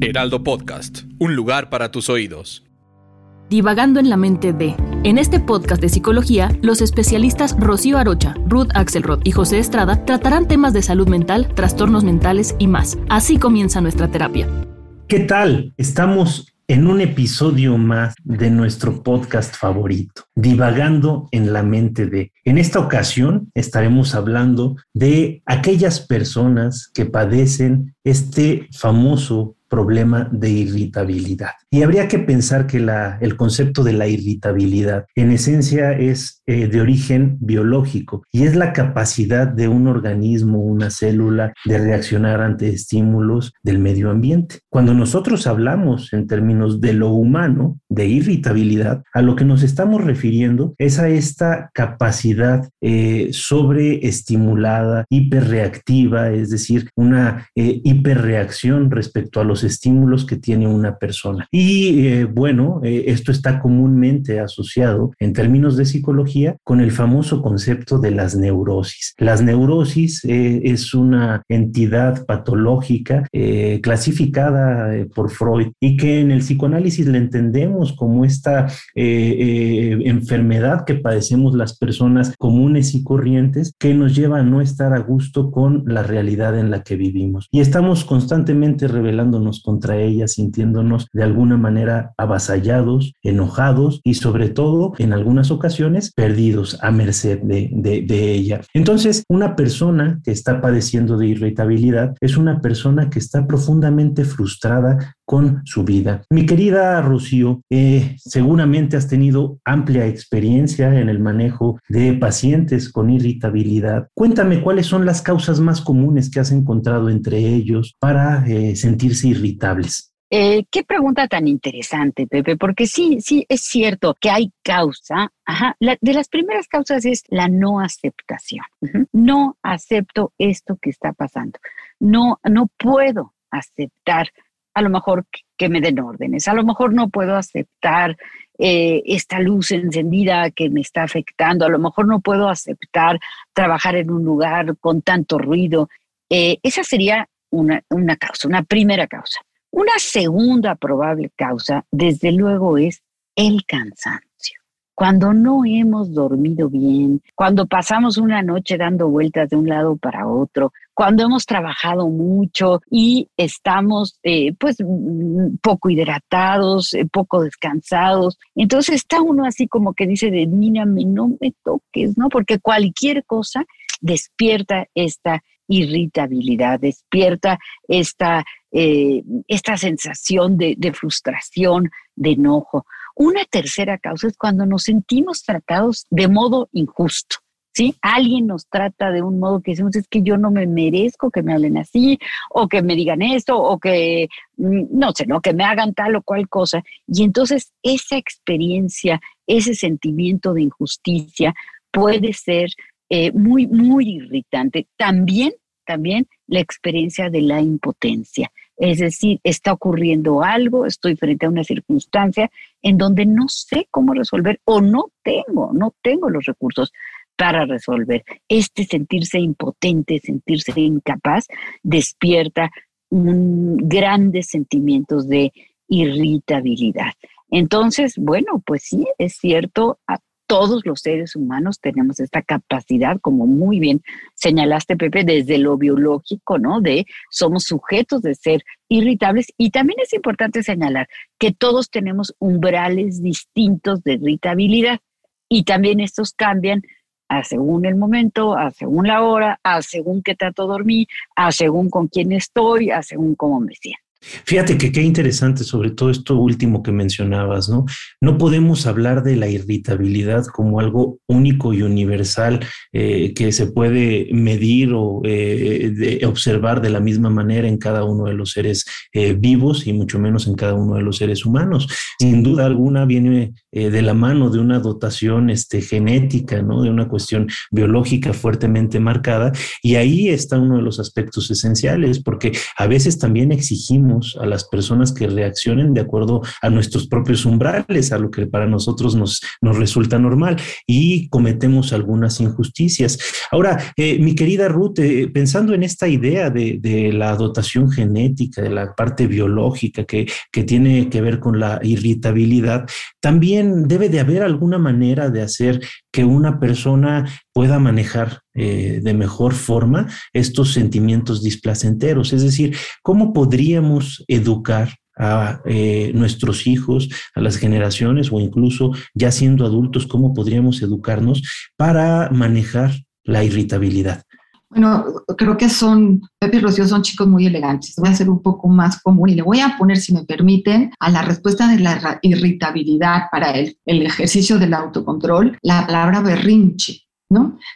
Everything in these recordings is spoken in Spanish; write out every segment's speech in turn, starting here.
Heraldo Podcast. Un lugar para tus oídos. Divagando en la mente de. En este podcast de psicología, los especialistas Rocío Arocha, Ruth Axelrod y José Estrada tratarán temas de salud mental, trastornos mentales y más. Así comienza nuestra terapia. ¿Qué tal? Estamos en un episodio más de nuestro podcast favorito, Divagando en la mente de. En esta ocasión estaremos hablando de aquellas personas que padecen este famoso problema de irritabilidad. Y habría que pensar que la, el concepto de la irritabilidad en esencia es eh, de origen biológico y es la capacidad de un organismo, una célula, de reaccionar ante estímulos del medio ambiente. Cuando nosotros hablamos en términos de lo humano, de irritabilidad, a lo que nos estamos refiriendo es a esta capacidad eh, sobreestimulada, hiperreactiva, es decir, una eh, hiperreacción respecto a los estímulos que tiene una persona. Y eh, bueno, eh, esto está comúnmente asociado en términos de psicología con el famoso concepto de las neurosis. Las neurosis eh, es una entidad patológica clasificada por Freud y que en el psicoanálisis le entendemos como esta enfermedad que padecemos las personas comunes y corrientes que nos lleva a no estar a gusto con la realidad en la que vivimos. Y estamos constantemente contra ella, sintiéndonos de alguna manera avasallados, enojados y sobre todo en algunas ocasiones perdidos a merced de, de, ella. Entonces, una persona que está padeciendo de irritabilidad es una persona que está profundamente frustrada con su vida. Mi querida Rocío, eh, seguramente has tenido amplia experiencia en el manejo de pacientes con irritabilidad. Cuéntame cuáles son las causas más comunes que has encontrado entre ellos para eh, sentirse irritables. Eh, qué pregunta tan interesante, Pepe, porque sí, sí, es cierto que hay causa. De las primeras causas es la no aceptación. No acepto esto que está pasando. No, no puedo aceptar a lo mejor que me den órdenes, a lo mejor no puedo aceptar eh, esta luz encendida que me está afectando, a lo mejor no puedo aceptar trabajar en un lugar con tanto ruido. Eh, esa sería una, una causa, una primera causa. Una segunda probable causa, desde luego, es el cansancio. Cuando no hemos dormido bien, cuando pasamos una noche dando vueltas de un lado para otro, cuando hemos trabajado mucho y estamos eh, pues mm, poco hidratados, eh, poco descansados. Entonces está uno así como que dice mírame, no me toques, ¿no? Porque cualquier cosa despierta esta irritabilidad, despierta esta, eh, esta sensación de frustración, de enojo. Una tercera causa es cuando nos sentimos tratados de modo injusto. ¿Sí? Alguien nos trata de un modo que decimos, es que yo no me merezco que me hablen así, o que me digan esto, o que, mm, no sé, no, que me hagan tal o cual cosa. Y entonces esa experiencia, ese sentimiento de injusticia puede ser eh, muy, muy irritante. También, también la experiencia de la impotencia. Es decir, está ocurriendo algo, estoy frente a una circunstancia en donde no sé cómo resolver o no tengo, no tengo los recursos para resolver. Este sentirse impotente, sentirse incapaz, despierta un, grandes sentimientos de irritabilidad. Entonces, bueno, pues sí, es cierto, todos los seres humanos tenemos esta capacidad, como muy bien señalaste, Pepe, desde lo biológico, ¿no? De somos sujetos de ser irritables y también es importante señalar que todos tenemos umbrales distintos de irritabilidad y también estos cambian a según el momento, a según la hora, a según qué trato de dormir, a según con quién estoy, a según cómo me siento. Fíjate que qué interesante, sobre todo esto último que mencionabas, ¿no? No podemos hablar de la irritabilidad como algo único y universal eh, que se puede medir o eh, observar de la misma manera en cada uno de los seres eh, vivos y mucho menos en cada uno de los seres humanos. Sin duda alguna viene de la mano de una dotación este, genética, ¿no? De una cuestión biológica fuertemente marcada y ahí está uno de los aspectos esenciales porque a veces también exigimos a las personas que reaccionen de acuerdo a nuestros propios umbrales, a lo que para nosotros nos, nos resulta normal y cometemos algunas injusticias. Ahora, eh, mi querida Ruth, eh, pensando en esta idea de, de, la dotación genética, de la parte biológica que, que tiene que ver con la irritabilidad, también debe de haber alguna manera de hacer que una persona pueda manejar eh, de mejor forma estos sentimientos displacenteros. Es decir, ¿cómo podríamos educar a eh, nuestros hijos, a las generaciones o incluso ya siendo adultos, cómo podríamos educarnos para manejar la irritabilidad? Bueno, creo que son, Pepe y Rocío son chicos muy elegantes. Voy a hacer un poco más común y le voy a poner, si me permiten, a la respuesta de la irritabilidad para el, el ejercicio del autocontrol, la palabra berrinche,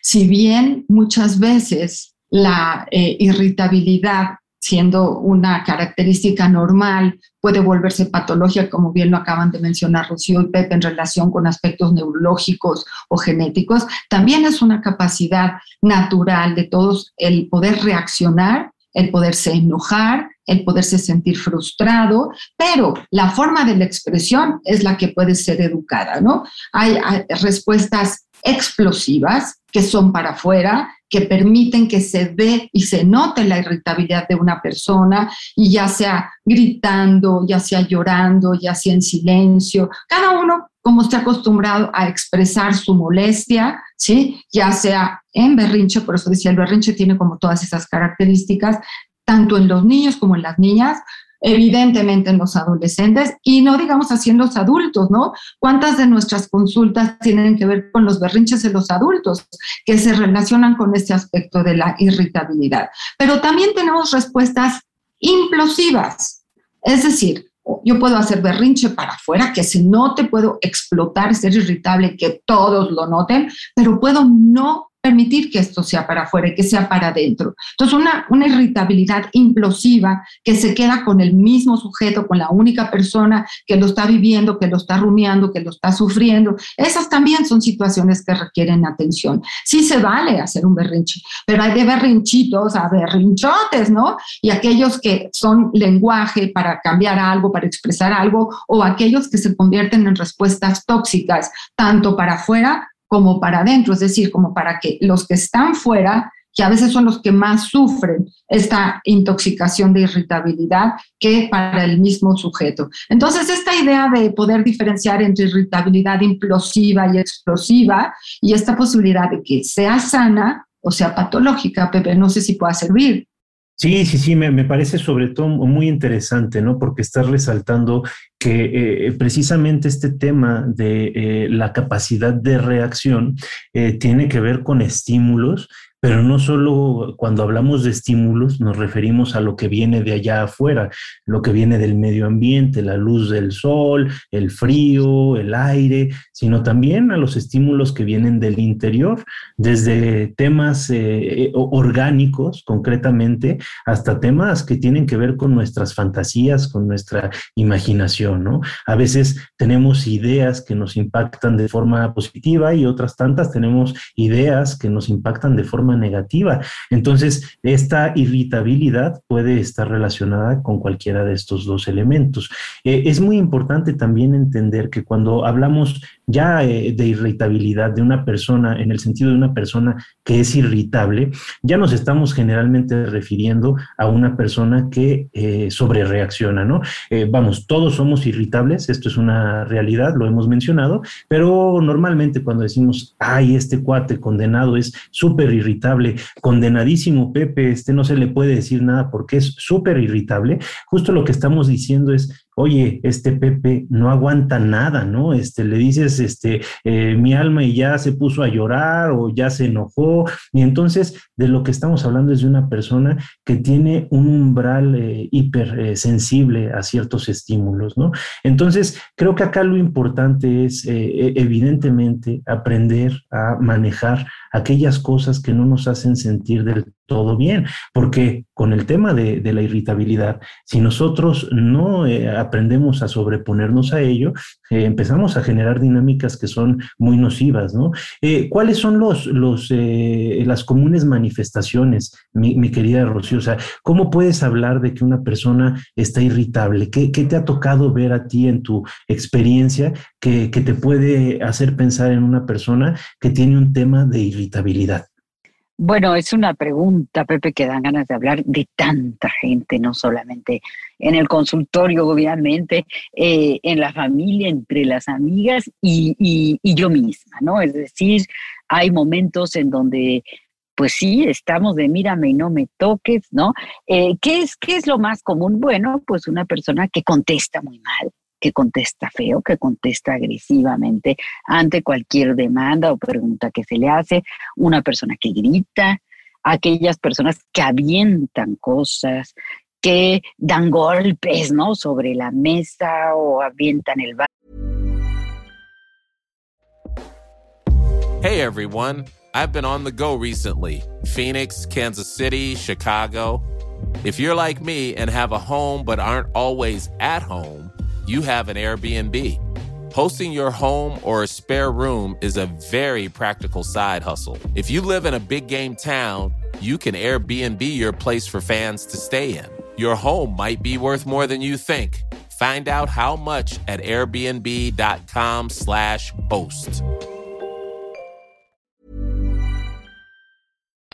Si bien muchas veces la eh, irritabilidad siendo una característica normal, puede volverse patológica, como bien lo acaban de mencionar Rocío y Pepe, en relación con aspectos neurológicos o genéticos. También es una capacidad natural de todos el poder reaccionar, el poderse enojar, el poderse sentir frustrado, pero la forma de la expresión es la que puede ser educada, ¿no? Hay respuestas explosivas que son para afuera, que permiten que se ve y se note la irritabilidad de una persona, y ya sea gritando, ya sea llorando, ya sea en silencio, cada uno como está acostumbrado a expresar su molestia, ¿sí? ya sea en berrinche, por eso decía, el berrinche tiene como todas esas características, tanto en los niños como en las niñas, evidentemente en los adolescentes y no digamos así en los adultos, ¿no? ¿Cuántas de nuestras consultas tienen que ver con los berrinches de los adultos que se relacionan con este aspecto de la irritabilidad? Pero también tenemos respuestas implosivas, es decir, yo puedo hacer berrinche para afuera, que se note, puedo explotar, ser irritable, que todos lo noten, pero puedo no permitir que esto sea para afuera y que sea para adentro. Entonces, una, una irritabilidad implosiva que se queda con el mismo sujeto, con la única persona que lo está viviendo, que lo está rumiando, que lo está sufriendo, esas también son situaciones que requieren atención. Sí se vale hacer un berrinche, pero hay de berrinchitos a berrinchotes, ¿no? Y aquellos que son lenguaje para cambiar algo, para expresar algo, o aquellos que se convierten en respuestas tóxicas, tanto para afuera como para adentro, es decir, como para que los que están fuera, que a veces son los que más sufren esta intoxicación de irritabilidad que para el mismo sujeto. Entonces, esta idea de poder diferenciar entre irritabilidad implosiva y explosiva y esta posibilidad de que sea sana o sea patológica, Pepe, no sé si pueda servir. Sí, sí, sí, me, parece sobre todo muy interesante, ¿no? Porque estás resaltando que eh, precisamente este tema de eh, la capacidad de reacción eh, tiene que ver con estímulos pero no solo cuando hablamos de estímulos nos referimos a lo que viene de allá afuera, lo que viene del medio ambiente, la luz del sol, el frío, el aire, sino también a los estímulos que vienen del interior, desde temas orgánicos concretamente hasta temas que tienen que ver con nuestras fantasías, con nuestra imaginación, ¿no? A veces tenemos ideas que nos impactan de forma positiva y otras tantas tenemos ideas que nos impactan de forma negativa. Entonces, esta irritabilidad puede estar relacionada con cualquiera de estos dos elementos. Eh, es muy importante también entender que cuando hablamos ya eh, de irritabilidad de una persona, en el sentido de una persona que es irritable, ya nos estamos generalmente refiriendo a una persona que eh, sobrereacciona, ¿no? vamos, todos somos irritables, esto es una realidad, lo hemos mencionado, pero normalmente cuando decimos, ay, este cuate condenado es súper irritable, condenadísimo Pepe, este no se le puede decir nada porque es súper irritable, justo lo que estamos diciendo es oye, este Pepe no aguanta nada, ¿no? Este, le dices, este, eh, mi alma y ya se puso a llorar o ya se enojó. Y entonces de lo que estamos hablando es de una persona que tiene un umbral eh, hipersensible a ciertos estímulos, ¿no? Entonces, creo que acá lo importante es, e, evidentemente, aprender a manejar aquellas cosas que no nos hacen sentir del todo bien, porque con el tema de, la irritabilidad, si nosotros no eh, aprendemos a sobreponernos a ello, eh, empezamos a generar dinámicas que son muy nocivas, ¿no? Eh, ¿Cuáles son los, las comunes manifestaciones, mi, querida Rocío? O sea, ¿cómo puedes hablar de que una persona está irritable? ¿Qué, te ha tocado ver a ti en tu experiencia que te puede hacer pensar en una persona que tiene un tema de irritabilidad? Bueno, es una pregunta, Pepe, que dan ganas de hablar de tanta gente, no solamente en el consultorio, obviamente, eh, en la familia, entre las amigas y, yo misma, ¿no? Es decir, hay momentos en donde pues sí, estamos de mírame y no me toques, ¿no? Eh, ¿qué, es, ¿Qué es lo más común? Bueno, pues una persona que contesta muy mal, que contesta feo, que contesta agresivamente ante cualquier demanda o pregunta que se le hace, una persona que grita, aquellas personas que avientan cosas, que dan golpes, ¿no? Sobre la mesa o avientan el bar. Hey everyone, I've been on the go recently. Phoenix, Kansas City, Chicago. If you're like me and have a home but aren't always at home, you have an Airbnb. Hosting your home or a spare room is a very practical side hustle. If you live in a big game town, you can Airbnb your place for fans to stay in. Your home might be worth more than you think. Find out how much at airbnb.com/slash host.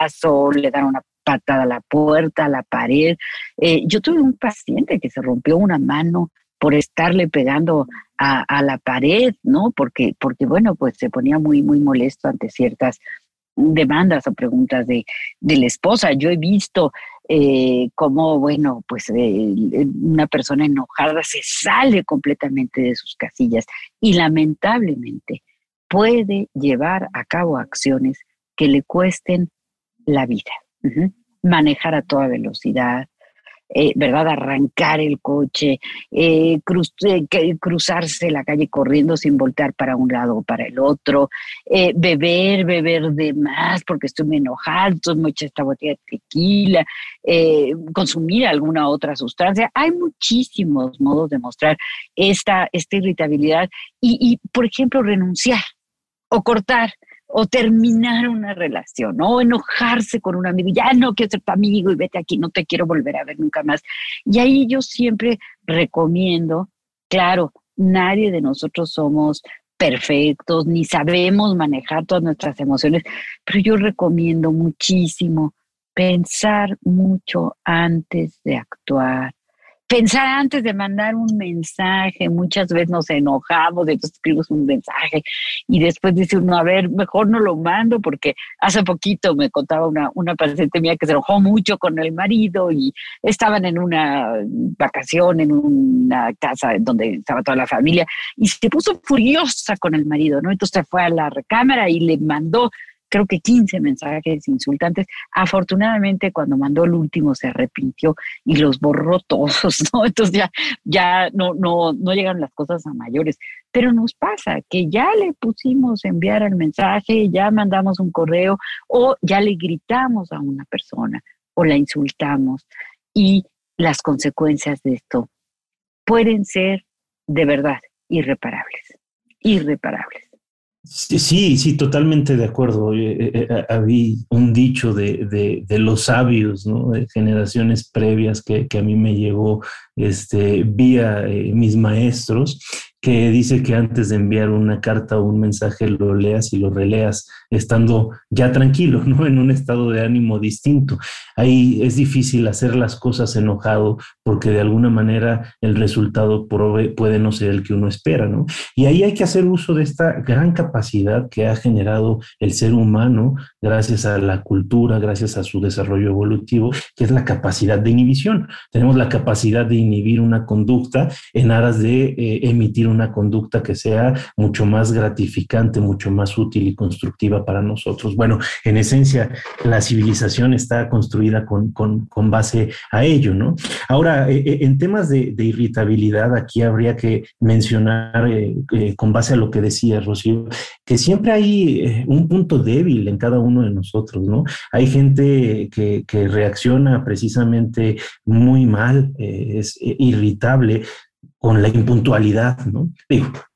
Le dan una patada a la puerta, a la pared. Eh, yo tuve un paciente que se rompió una mano por estarle pegando a, la pared, ¿no? Porque, porque, bueno, pues se ponía muy, muy molesto ante ciertas demandas o preguntas de, la esposa. Yo he visto eh, cómo, bueno, pues eh, una persona enojada se sale completamente de sus casillas y lamentablemente puede llevar a cabo acciones que le cuesten la vida. Manejar a toda velocidad, eh, ¿verdad? Arrancar el coche, eh, eh, cruzarse la calle corriendo sin voltear para un lado o para el otro, beber, beber de más porque estoy muy enojado, me eché esta botella de tequila, consumir alguna otra sustancia. Hay muchísimos modos de mostrar esta, esta irritabilidad y, por ejemplo, renunciar o cortar o terminar una relación, o enojarse con un amigo, ya no quiero ser tu amigo y vete aquí, no te quiero volver a ver nunca más. Y ahí yo siempre recomiendo, claro, nadie de nosotros somos perfectos, ni sabemos manejar todas nuestras emociones, pero yo recomiendo muchísimo pensar mucho antes de actuar, pensar antes de mandar un mensaje. Muchas veces nos enojamos, entonces escribimos un mensaje y después dice uno, a ver, mejor no lo mando porque hace poquito me contaba una, una paciente mía que se enojó mucho con el marido y estaban en una vacación en una casa donde estaba toda la familia y se puso furiosa con el marido, ¿no? Entonces fue a la recámara y le mandó creo que 15 mensajes insultantes. Afortunadamente, cuando mandó el último se arrepintió y los borró todos, ¿no? Entonces ya, ya no, no, no llegan las cosas a mayores. Pero nos pasa que ya le pusimos enviar el mensaje, ya mandamos un correo o ya le gritamos a una persona o la insultamos y las consecuencias de esto pueden ser de verdad irreparables, irreparables. Sí, sí, totalmente de acuerdo. Eh, eh, eh, había un dicho de, los sabios, ¿no? De generaciones previas que, a mí me llegó este, vía mis maestros, que dice que antes de enviar una carta o un mensaje lo leas y lo releas estando ya tranquilo, ¿no? En un estado de ánimo distinto. Ahí es difícil hacer las cosas enojado porque de alguna manera el resultado puede no ser el que uno espera, ¿no? Y ahí hay que hacer uso de esta gran capacidad que ha generado el ser humano gracias a la cultura, gracias a su desarrollo evolutivo, que es la capacidad de inhibición. Tenemos la capacidad de inhibir una conducta en aras de eh, emitir una conducta que sea mucho más gratificante, mucho más útil y constructiva para nosotros. Bueno, en esencia, la civilización está construida con, base a ello, ¿no? Ahora, eh, eh, en temas de, irritabilidad, aquí habría que mencionar, con base a lo que decía Rocío, que siempre hay un punto débil en cada uno de nosotros, ¿no? Hay gente que, que reacciona precisamente muy mal, es irritable con la impuntualidad, ¿no?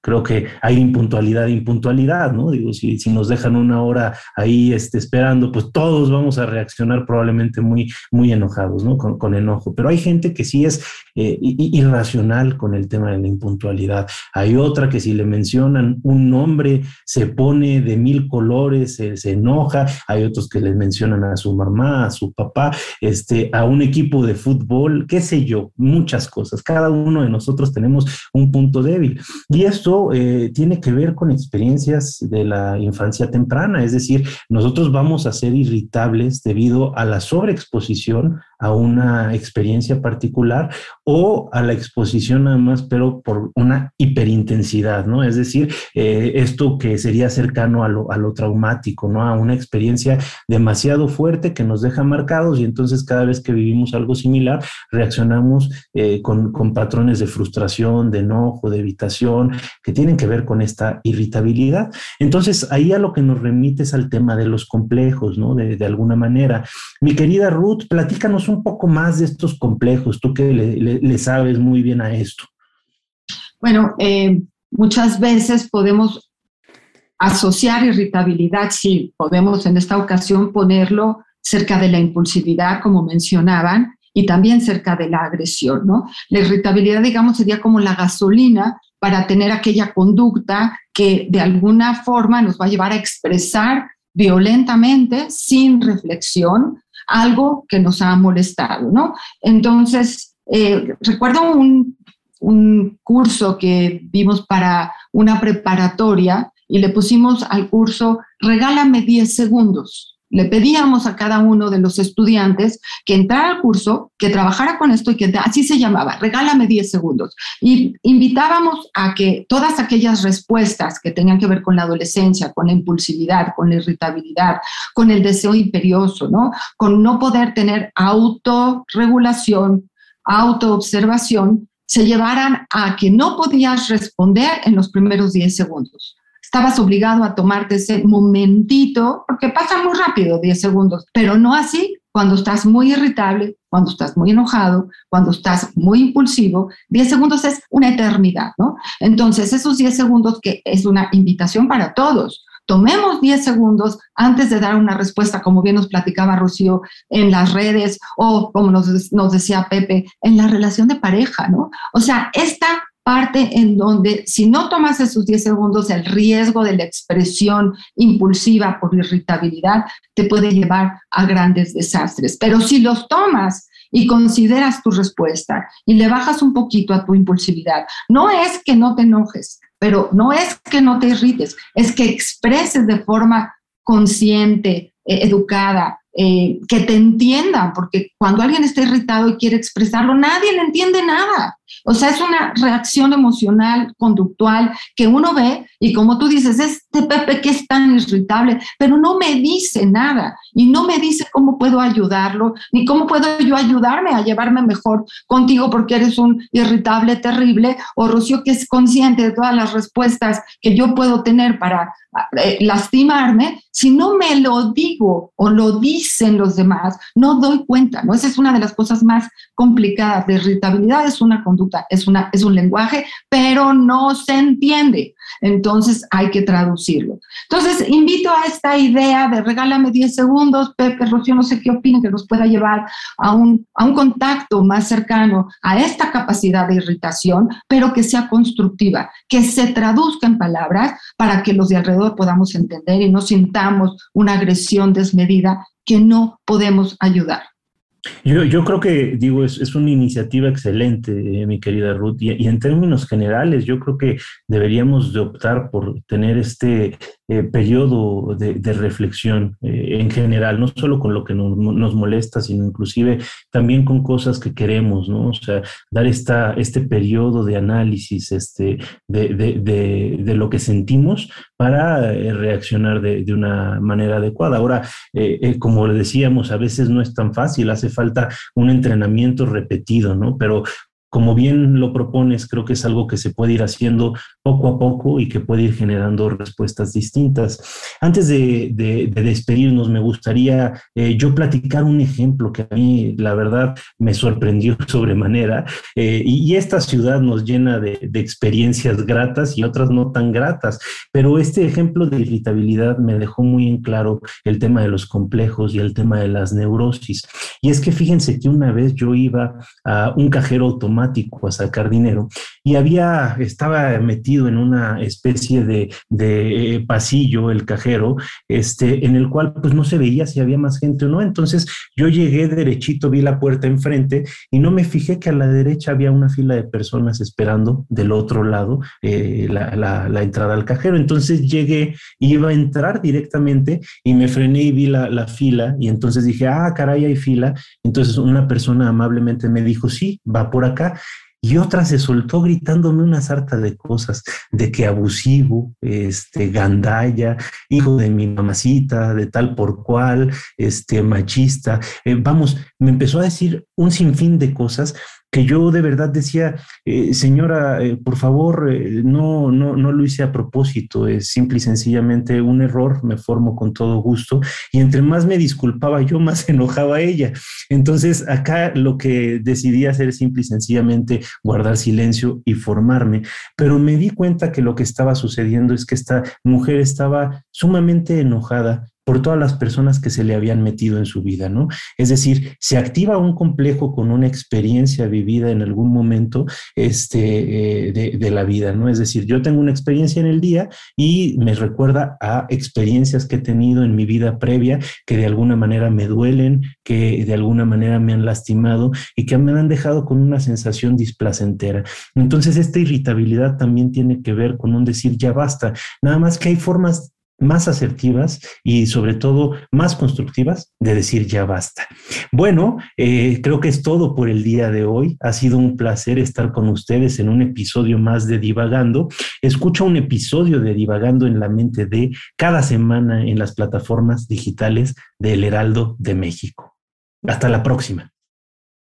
Creo que hay impuntualidad, impuntualidad, ¿no? Digo, si, si nos dejan una hora ahí este, esperando, pues todos vamos a reaccionar probablemente muy, muy enojados, ¿no? Con, enojo. Pero hay gente que sí es eh, irracional con el tema de la impuntualidad. Hay otra que si le mencionan un nombre se pone de mil colores, se, se enoja. Hay otros que le mencionan a su mamá, a su papá, este, a un equipo de fútbol, qué sé yo, muchas cosas. Cada uno de nosotros tenemos un punto débil. Y esto eh, tiene que ver con experiencias de la infancia temprana, es decir, nosotros vamos a ser irritables debido a la sobreexposición a una experiencia particular o a la exposición nada más, pero por una hiperintensidad, ¿no? Es decir, eh, esto que sería cercano a lo, a lo, traumático, ¿no? A una experiencia demasiado fuerte que nos deja marcados y entonces cada vez que vivimos algo similar reaccionamos eh, con, con patrones de frustración, de enojo, de evitación, que tienen que ver con esta irritabilidad. Entonces, ahí a lo que nos remite es al tema de los complejos, ¿no? De, de alguna manera. Mi querida Ruth, platícanos un poco más de estos complejos, tú que le, sabes muy bien a esto. Bueno, eh, muchas veces podemos asociar irritabilidad, sí, podemos en esta ocasión ponerlo cerca de la impulsividad, como mencionaban, y también cerca de la agresión, ¿no? La irritabilidad, digamos, sería como la gasolina para tener aquella conducta que de alguna forma nos va a llevar a expresar violentamente, sin reflexión, algo que nos ha molestado, ¿no? Entonces, eh, recuerdo un, un curso que vimos para una preparatoria y le pusimos al curso, regálame 10 segundos le pedíamos a cada uno de los estudiantes que entrara al curso, que trabajara con esto y que así se llamaba, regálame 10 segundos. Y invitábamos a que todas aquellas respuestas que tenían que ver con la adolescencia, con la impulsividad, con la irritabilidad, con el deseo imperioso, ¿no? Con no poder tener autorregulación, autoobservación, se llevaran a que no podías responder en los primeros 10 segundos estabas obligado a tomarte ese momentito, porque pasa muy rápido, 10 segundos, pero no así cuando estás muy irritable, cuando estás muy enojado, cuando estás muy impulsivo, 10 segundos es una eternidad, ¿no? Entonces, esos 10 segundos que es una invitación para todos. Tomemos 10 segundos antes de dar una respuesta, como bien nos platicaba Rocío en las redes o como nos, nos decía Pepe, en la relación de pareja, ¿no? O sea, esta parte en donde si no tomas esos 10 segundos, el riesgo de la expresión impulsiva por irritabilidad te puede llevar a grandes desastres. Pero si los tomas y consideras tu respuesta y le bajas un poquito a tu impulsividad, no es que no te enojes, pero no es que no te irrites, es que expreses de forma consciente, eh, educada, eh, que te entiendan, porque cuando alguien está irritado y quiere expresarlo, nadie le entiende nada. O sea, es una reacción emocional, conductual, que uno ve y como tú dices, este Pepe que es tan irritable, pero no me dice nada y no me dice cómo puedo ayudarlo, ni cómo puedo yo ayudarme a llevarme mejor contigo porque eres un irritable terrible, o Rocío que es consciente de todas las respuestas que yo puedo tener para eh, lastimarme, si no me lo digo o lo dicen los demás, no doy cuenta, ¿no? Esa es una de las cosas más complicadas de irritabilidad, es una conducta es, una, es un lenguaje, pero no se entiende. Entonces hay que traducirlo. Entonces invito a esta idea de regálame 10 segundos, Pepe, Rocío, no sé qué opinen, que nos pueda llevar a un, a un contacto más cercano a esta capacidad de irritación, pero que sea constructiva, que se traduzca en palabras para que los de alrededor podamos entender y no sintamos una agresión desmedida que no podemos ayudar. Yo, creo que, digo, es, es una iniciativa excelente, eh, mi querida Ruth, y, y, en términos generales, yo creo que deberíamos de optar por tener este eh, periodo de, reflexión eh, en general, no solo con lo que nos, molesta, sino inclusive también con cosas que queremos, ¿no? O sea, dar esta, este periodo de análisis este, de, de, lo que sentimos para eh, reaccionar de, una manera adecuada. Ahora, como decíamos, a veces no es tan fácil, hace falta un entrenamiento repetido, ¿no? Pero como bien lo propones, creo que es algo que se puede ir haciendo poco a poco y que puede ir generando respuestas distintas. Antes de, de, de despedirnos, me gustaría eh, yo platicar un ejemplo que a mí, la verdad, me sorprendió sobremanera. Eh, y, y, esta ciudad nos llena de, de, experiencias gratas y otras no tan gratas. Pero este ejemplo de irritabilidad me dejó muy en claro el tema de los complejos y el tema de las neurosis. Y es que fíjense que una vez yo iba a un cajero automático a sacar dinero y había, estaba metido en una especie de, de, eh, pasillo el cajero, este, en el cual pues no se veía si había más gente o no. Entonces yo llegué derechito, vi la puerta enfrente y no me fijé que a la derecha había una fila de personas esperando del otro lado eh, la, la, la, entrada al cajero. Entonces llegué, iba a entrar directamente y me frené y vi la, la fila y entonces dije, ah, caray, hay fila. Entonces una persona amablemente me dijo, sí, va por acá y otra se soltó gritándome una sarta de cosas, de que abusivo, este, gandalla, hijo de mi mamacita, de tal por cual, este, machista. Eh, vamos, me empezó a decir un sinfín de cosas que yo de verdad decía, eh, señora, eh, por favor, eh, no, no, no lo hice a propósito, es simple y sencillamente un error, me formo con todo gusto, y entre más me disculpaba yo, más enojaba ella. Entonces, acá lo que decidí hacer es simple y sencillamente guardar silencio y formarme, pero me di cuenta que lo que estaba sucediendo es que esta mujer estaba sumamente enojada por todas las personas que se le habían metido en su vida, ¿no? Es decir, se activa un complejo con una experiencia vivida en algún momento este, eh, de, de, la vida, ¿no? Es decir, yo tengo una experiencia en el día y me recuerda a experiencias que he tenido en mi vida previa que de alguna manera me duelen, que de alguna manera me han lastimado y que me han dejado con una sensación displacentera. Entonces, esta irritabilidad también tiene que ver con un decir ya basta, nada más que hay formas más asertivas y sobre todo más constructivas de decir ya basta. Bueno, eh, creo que es todo por el día de hoy. Ha sido un placer estar con ustedes en un episodio más de Divagando. Escucha un episodio de Divagando en la mente de cada semana en las plataformas digitales del Heraldo de México. Hasta la próxima.